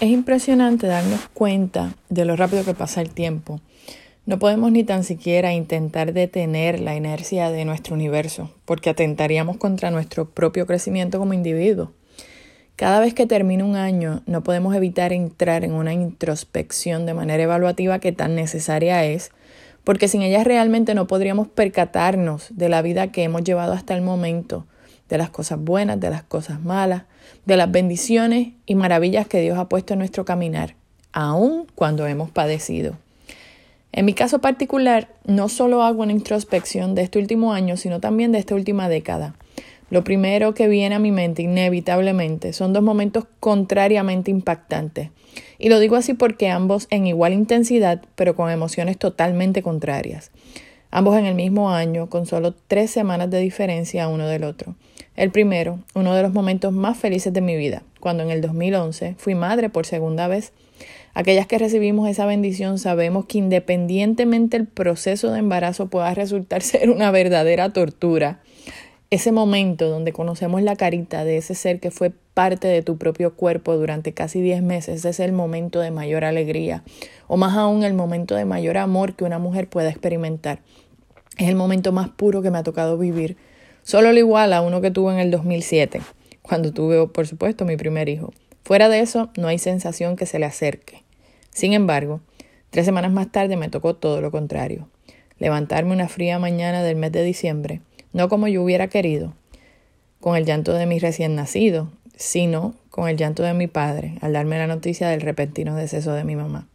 Es impresionante darnos cuenta de lo rápido que pasa el tiempo. No podemos ni tan siquiera intentar detener la inercia de nuestro universo, porque atentaríamos contra nuestro propio crecimiento como individuo. Cada vez que termina un año, no podemos evitar entrar en una introspección de manera evaluativa que tan necesaria es, porque sin ella realmente no podríamos percatarnos de la vida que hemos llevado hasta el momento, de las cosas buenas, de las cosas malas, de las bendiciones y maravillas que Dios ha puesto en nuestro caminar, aun cuando hemos padecido. En mi caso particular, no solo hago una introspección de este último año, sino también de esta última década. Lo primero que viene a mi mente inevitablemente son dos momentos contrariamente impactantes. Y lo digo así porque ambos en igual intensidad, pero con emociones totalmente contrarias ambos en el mismo año, con solo tres semanas de diferencia uno del otro. El primero, uno de los momentos más felices de mi vida, cuando en el 2011 fui madre por segunda vez. Aquellas que recibimos esa bendición sabemos que independientemente el proceso de embarazo pueda resultar ser una verdadera tortura, ese momento donde conocemos la carita de ese ser que fue parte de tu propio cuerpo durante casi 10 meses, es el momento de mayor alegría, o más aún el momento de mayor amor que una mujer pueda experimentar. Es el momento más puro que me ha tocado vivir. Solo lo igual a uno que tuve en el 2007, cuando tuve, por supuesto, mi primer hijo. Fuera de eso, no hay sensación que se le acerque. Sin embargo, tres semanas más tarde me tocó todo lo contrario. Levantarme una fría mañana del mes de diciembre, no como yo hubiera querido, con el llanto de mi recién nacido, sino con el llanto de mi padre al darme la noticia del repentino deceso de mi mamá.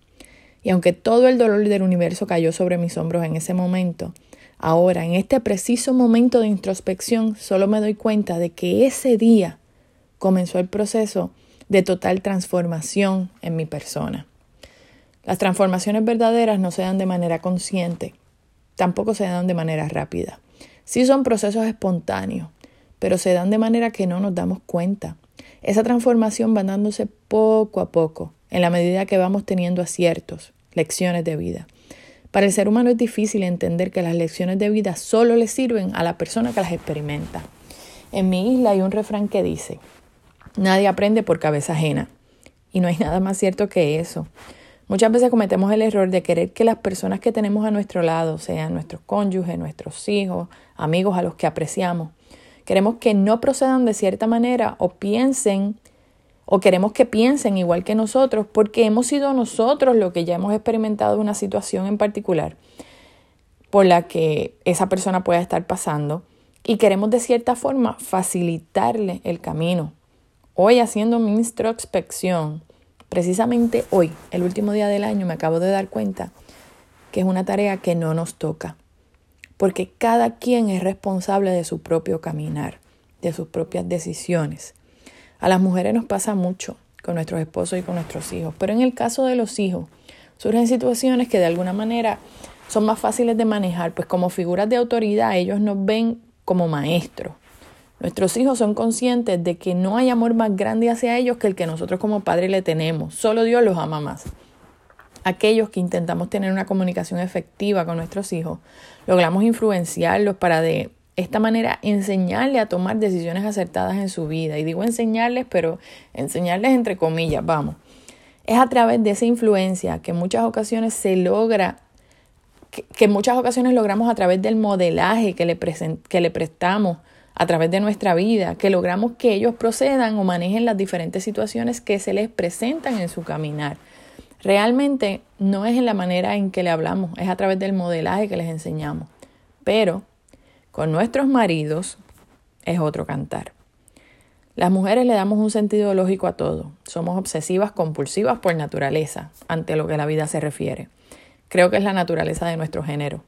Y aunque todo el dolor del universo cayó sobre mis hombros en ese momento, ahora, en este preciso momento de introspección, solo me doy cuenta de que ese día comenzó el proceso de total transformación en mi persona. Las transformaciones verdaderas no se dan de manera consciente, tampoco se dan de manera rápida. Sí son procesos espontáneos, pero se dan de manera que no nos damos cuenta. Esa transformación va dándose poco a poco, en la medida que vamos teniendo aciertos, lecciones de vida. Para el ser humano es difícil entender que las lecciones de vida solo le sirven a la persona que las experimenta. En mi isla hay un refrán que dice, nadie aprende por cabeza ajena. Y no hay nada más cierto que eso. Muchas veces cometemos el error de querer que las personas que tenemos a nuestro lado, sean nuestros cónyuges, nuestros hijos, amigos a los que apreciamos, queremos que no procedan de cierta manera o piensen o queremos que piensen igual que nosotros porque hemos sido nosotros los que ya hemos experimentado una situación en particular por la que esa persona pueda estar pasando y queremos de cierta forma facilitarle el camino. Hoy haciendo mi introspección, precisamente hoy, el último día del año, me acabo de dar cuenta que es una tarea que no nos toca, porque cada quien es responsable de su propio caminar, de sus propias decisiones. A las mujeres nos pasa mucho con nuestros esposos y con nuestros hijos, pero en el caso de los hijos surgen situaciones que de alguna manera son más fáciles de manejar, pues como figuras de autoridad ellos nos ven como maestros. Nuestros hijos son conscientes de que no hay amor más grande hacia ellos que el que nosotros como padres le tenemos. Solo Dios los ama más. Aquellos que intentamos tener una comunicación efectiva con nuestros hijos, logramos influenciarlos para de esta manera enseñarle a tomar decisiones acertadas en su vida. Y digo enseñarles, pero enseñarles entre comillas, vamos. Es a través de esa influencia que en muchas ocasiones se logra, que, en muchas ocasiones logramos a través del modelaje que le, que le prestamos a través de nuestra vida, que logramos que ellos procedan o manejen las diferentes situaciones que se les presentan en su caminar. Realmente no es en la manera en que le hablamos, es a través del modelaje que les enseñamos. Pero con nuestros maridos es otro cantar. Las mujeres le damos un sentido lógico a todo. Somos obsesivas compulsivas por naturaleza, ante lo que la vida se refiere. Creo que es la naturaleza de nuestro género.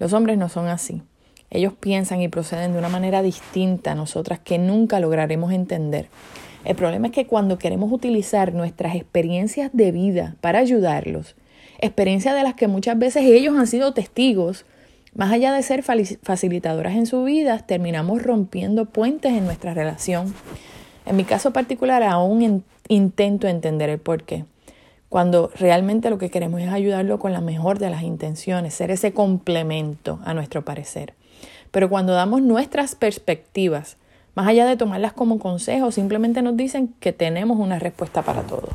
Los hombres no son así. Ellos piensan y proceden de una manera distinta a nosotras que nunca lograremos entender. El problema es que cuando queremos utilizar nuestras experiencias de vida para ayudarlos, experiencias de las que muchas veces ellos han sido testigos, más allá de ser facilitadoras en su vida, terminamos rompiendo puentes en nuestra relación. En mi caso particular, aún intento entender el por qué. Cuando realmente lo que queremos es ayudarlo con la mejor de las intenciones, ser ese complemento a nuestro parecer. Pero cuando damos nuestras perspectivas, más allá de tomarlas como consejo, simplemente nos dicen que tenemos una respuesta para todo.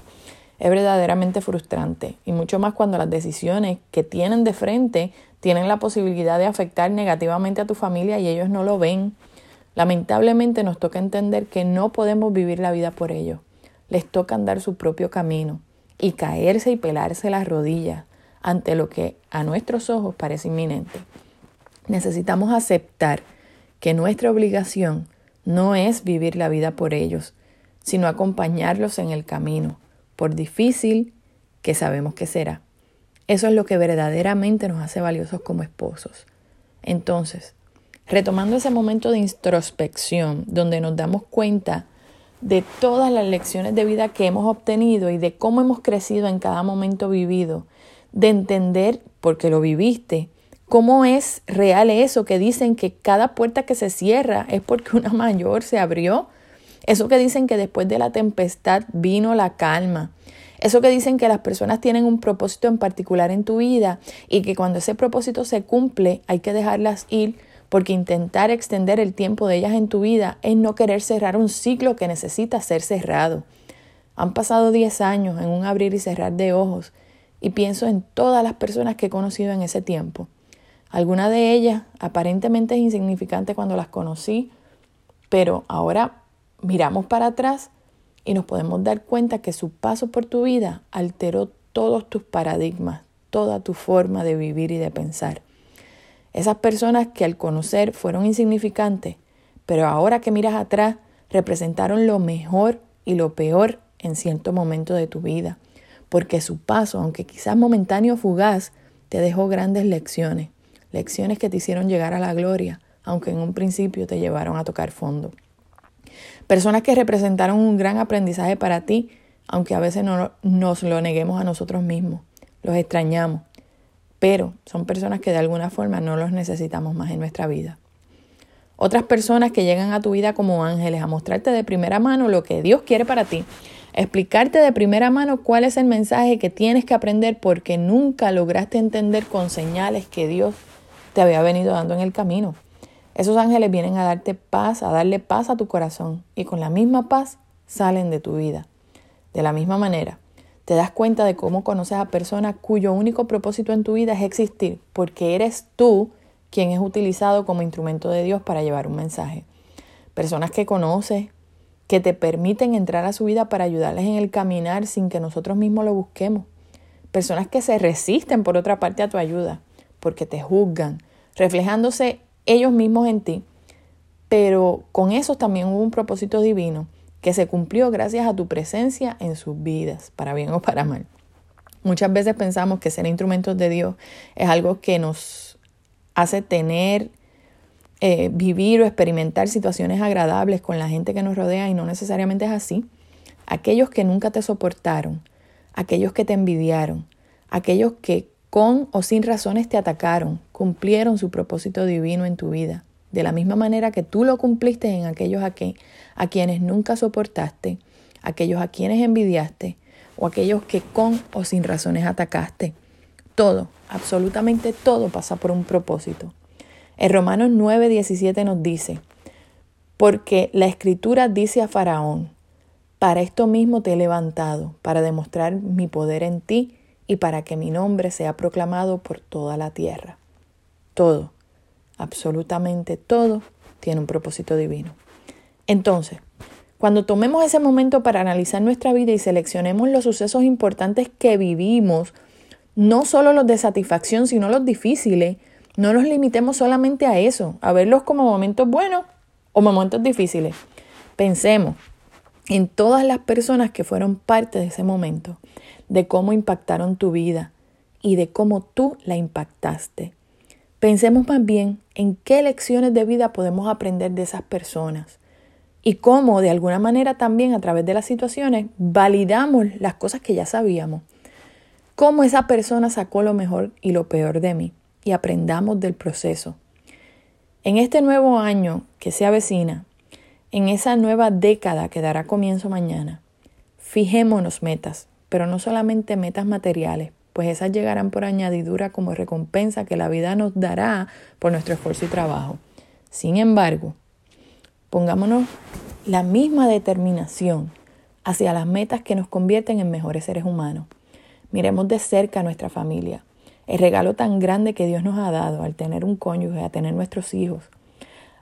es verdaderamente frustrante y mucho más cuando las decisiones que tienen de frente tienen la posibilidad de afectar negativamente a tu familia y ellos no lo ven. Lamentablemente nos toca entender que no podemos vivir la vida por ellos. Les toca andar su propio camino y caerse y pelarse las rodillas ante lo que a nuestros ojos parece inminente. Necesitamos aceptar que nuestra obligación no es vivir la vida por ellos, sino acompañarlos en el camino, por difícil que sabemos que será. Eso es lo que verdaderamente nos hace valiosos como esposos. Entonces, retomando ese momento de introspección donde nos damos cuenta de todas las lecciones de vida que hemos obtenido y de cómo hemos crecido en cada momento vivido, de entender, porque lo viviste, cómo es real eso que dicen que cada puerta que se cierra es porque una mayor se abrió. Eso que dicen que después de la tempestad vino la calma. Eso que dicen que las personas tienen un propósito en particular en tu vida y que cuando ese propósito se cumple hay que dejarlas ir porque intentar extender el tiempo de ellas en tu vida es no querer cerrar un ciclo que necesita ser cerrado. Han pasado 10 años en un abrir y cerrar de ojos y pienso en todas las personas que he conocido en ese tiempo. Alguna de ellas aparentemente es insignificante cuando las conocí, pero ahora miramos para atrás y nos podemos dar cuenta que su paso por tu vida alteró todos tus paradigmas, toda tu forma de vivir y de pensar. Esas personas que al conocer fueron insignificantes, pero ahora que miras atrás representaron lo mejor y lo peor en cierto momento de tu vida, porque su paso, aunque quizás momentáneo o fugaz, te dejó grandes lecciones, lecciones que te hicieron llegar a la gloria, aunque en un principio te llevaron a tocar fondo. Personas que representaron un gran aprendizaje para ti, aunque a veces no nos lo neguemos a nosotros mismos. Los extrañamos, pero son personas que de alguna forma no los necesitamos más en nuestra vida. Otras personas que llegan a tu vida como ángeles a mostrarte de primera mano lo que Dios quiere para ti, explicarte de primera mano cuál es el mensaje que tienes que aprender porque nunca lograste entender con señales que Dios te había venido dando en el camino. Esos ángeles vienen a darte paz, a darle paz a tu corazón y con la misma paz salen de tu vida. De la misma manera, te das cuenta de cómo conoces a personas cuyo único propósito en tu vida es existir, porque eres tú quien es utilizado como instrumento de Dios para llevar un mensaje. Personas que conoces, que te permiten entrar a su vida para ayudarles en el caminar sin que nosotros mismos lo busquemos. Personas que se resisten, por otra parte, a tu ayuda, porque te juzgan, reflejándose ellos mismos en ti. Pero con eso también hubo un propósito divino que se cumplió gracias a tu presencia en sus vidas, para bien o para mal. Muchas veces pensamos que ser instrumentos de Dios es algo que nos hace tener, eh, vivir o experimentar situaciones agradables con la gente que nos rodea y no necesariamente es así. Aquellos que nunca te soportaron, aquellos que te envidiaron, aquellos que con o sin razones te atacaron, cumplieron su propósito divino en tu vida de la misma manera que tú lo cumpliste en aquellos a, quienes nunca soportaste, aquellos a quienes envidiaste o aquellos que con o sin razones atacaste. Todo, absolutamente todo pasa por un propósito. En Romanos 9:17 nos dice, porque la escritura dice a Faraón, para esto mismo te he levantado, para demostrar mi poder en ti y para que mi nombre sea proclamado por toda la tierra. Todo absolutamente todo tiene un propósito divino. Entonces, cuando tomemos ese momento para analizar nuestra vida y seleccionemos los sucesos importantes que vivimos, no solo los de satisfacción, sino los difíciles, no nos limitemos solamente a eso, a verlos como momentos buenos o momentos difíciles. Pensemos en todas las personas que fueron parte de ese momento, de cómo impactaron tu vida y de cómo tú la impactaste. Pensemos más bien en qué lecciones de vida podemos aprender de esas personas y cómo de alguna manera también a través de las situaciones validamos las cosas que ya sabíamos. Cómo esa persona sacó lo mejor y lo peor de mí y aprendamos del proceso. En este nuevo año que se avecina, en esa nueva década que dará comienzo mañana, fijémonos metas, pero no solamente metas materiales, pues esas llegarán por añadidura como recompensa que la vida nos dará por nuestro esfuerzo y trabajo. Sin embargo, pongámonos la misma determinación hacia las metas que nos convierten en mejores seres humanos. Miremos de cerca nuestra familia, el regalo tan grande que Dios nos ha dado al tener un cónyuge, a tener nuestros hijos.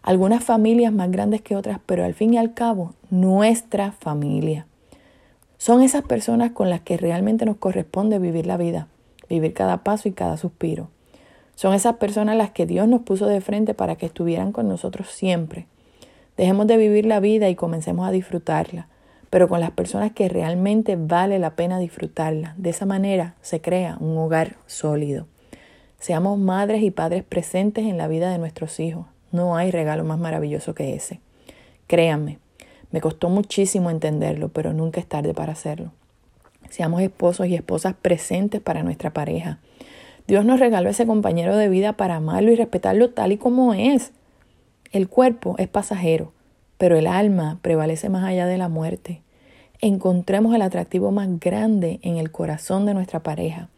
Algunas familias más grandes que otras, pero al fin y al cabo, nuestra familia. Son esas personas con las que realmente nos corresponde vivir la vida, vivir cada paso y cada suspiro. Son esas personas las que Dios nos puso de frente para que estuvieran con nosotros siempre. Dejemos de vivir la vida y comencemos a disfrutarla, pero con las personas que realmente vale la pena disfrutarla. De esa manera se crea un hogar sólido. Seamos madres y padres presentes en la vida de nuestros hijos. No hay regalo más maravilloso que ese. Créanme, me costó muchísimo entenderlo, pero nunca es tarde para hacerlo. Seamos esposos y esposas presentes para nuestra pareja. Dios nos regaló ese compañero de vida para amarlo y respetarlo tal y como es. El cuerpo es pasajero, pero el alma prevalece más allá de la muerte. Encontremos el atractivo más grande en el corazón de nuestra pareja.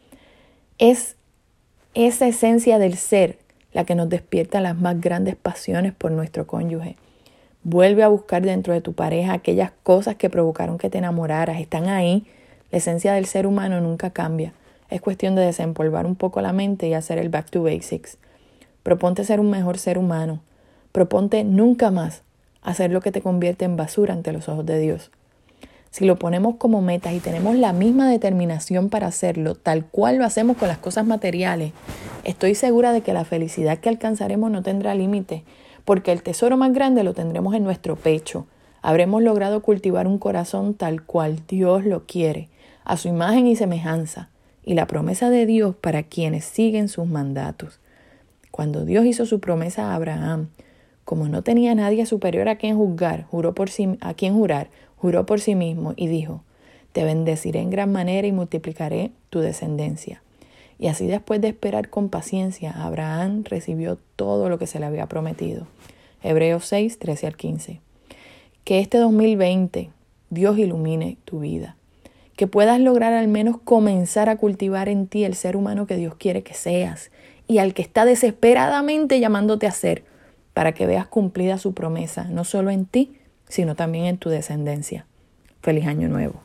Es esa esencia del ser la que nos despierta las más grandes pasiones por nuestro cónyuge. Vuelve a buscar dentro de tu pareja aquellas cosas que provocaron que te enamoraras. Están ahí. La esencia del ser humano nunca cambia. Es cuestión de desempolvar un poco la mente y hacer el back to basics. Proponte ser un mejor ser humano. Proponte nunca más hacer lo que te convierte en basura ante los ojos de Dios. Si lo ponemos como metas y tenemos la misma determinación para hacerlo, tal cual lo hacemos con las cosas materiales, estoy segura de que la felicidad que alcanzaremos no tendrá límite porque el tesoro más grande lo tendremos en nuestro pecho. Habremos logrado cultivar un corazón tal cual Dios lo quiere, a su imagen y semejanza, y la promesa de Dios para quienes siguen sus mandatos. Cuando Dios hizo su promesa a Abraham, como no tenía nadie superior a quien juzgar, juró por sí, a quien jurar, juró por sí mismo y dijo: Te bendeciré en gran manera y multiplicaré tu descendencia. Y así después de esperar con paciencia, Abraham recibió todo lo que se le había prometido. Hebreos 6, 13 al 15. Que este 2020 Dios ilumine tu vida. Que puedas lograr al menos comenzar a cultivar en ti el ser humano que Dios quiere que seas y al que está desesperadamente llamándote a ser para que veas cumplida su promesa, no solo en ti, sino también en tu descendencia. Feliz año nuevo.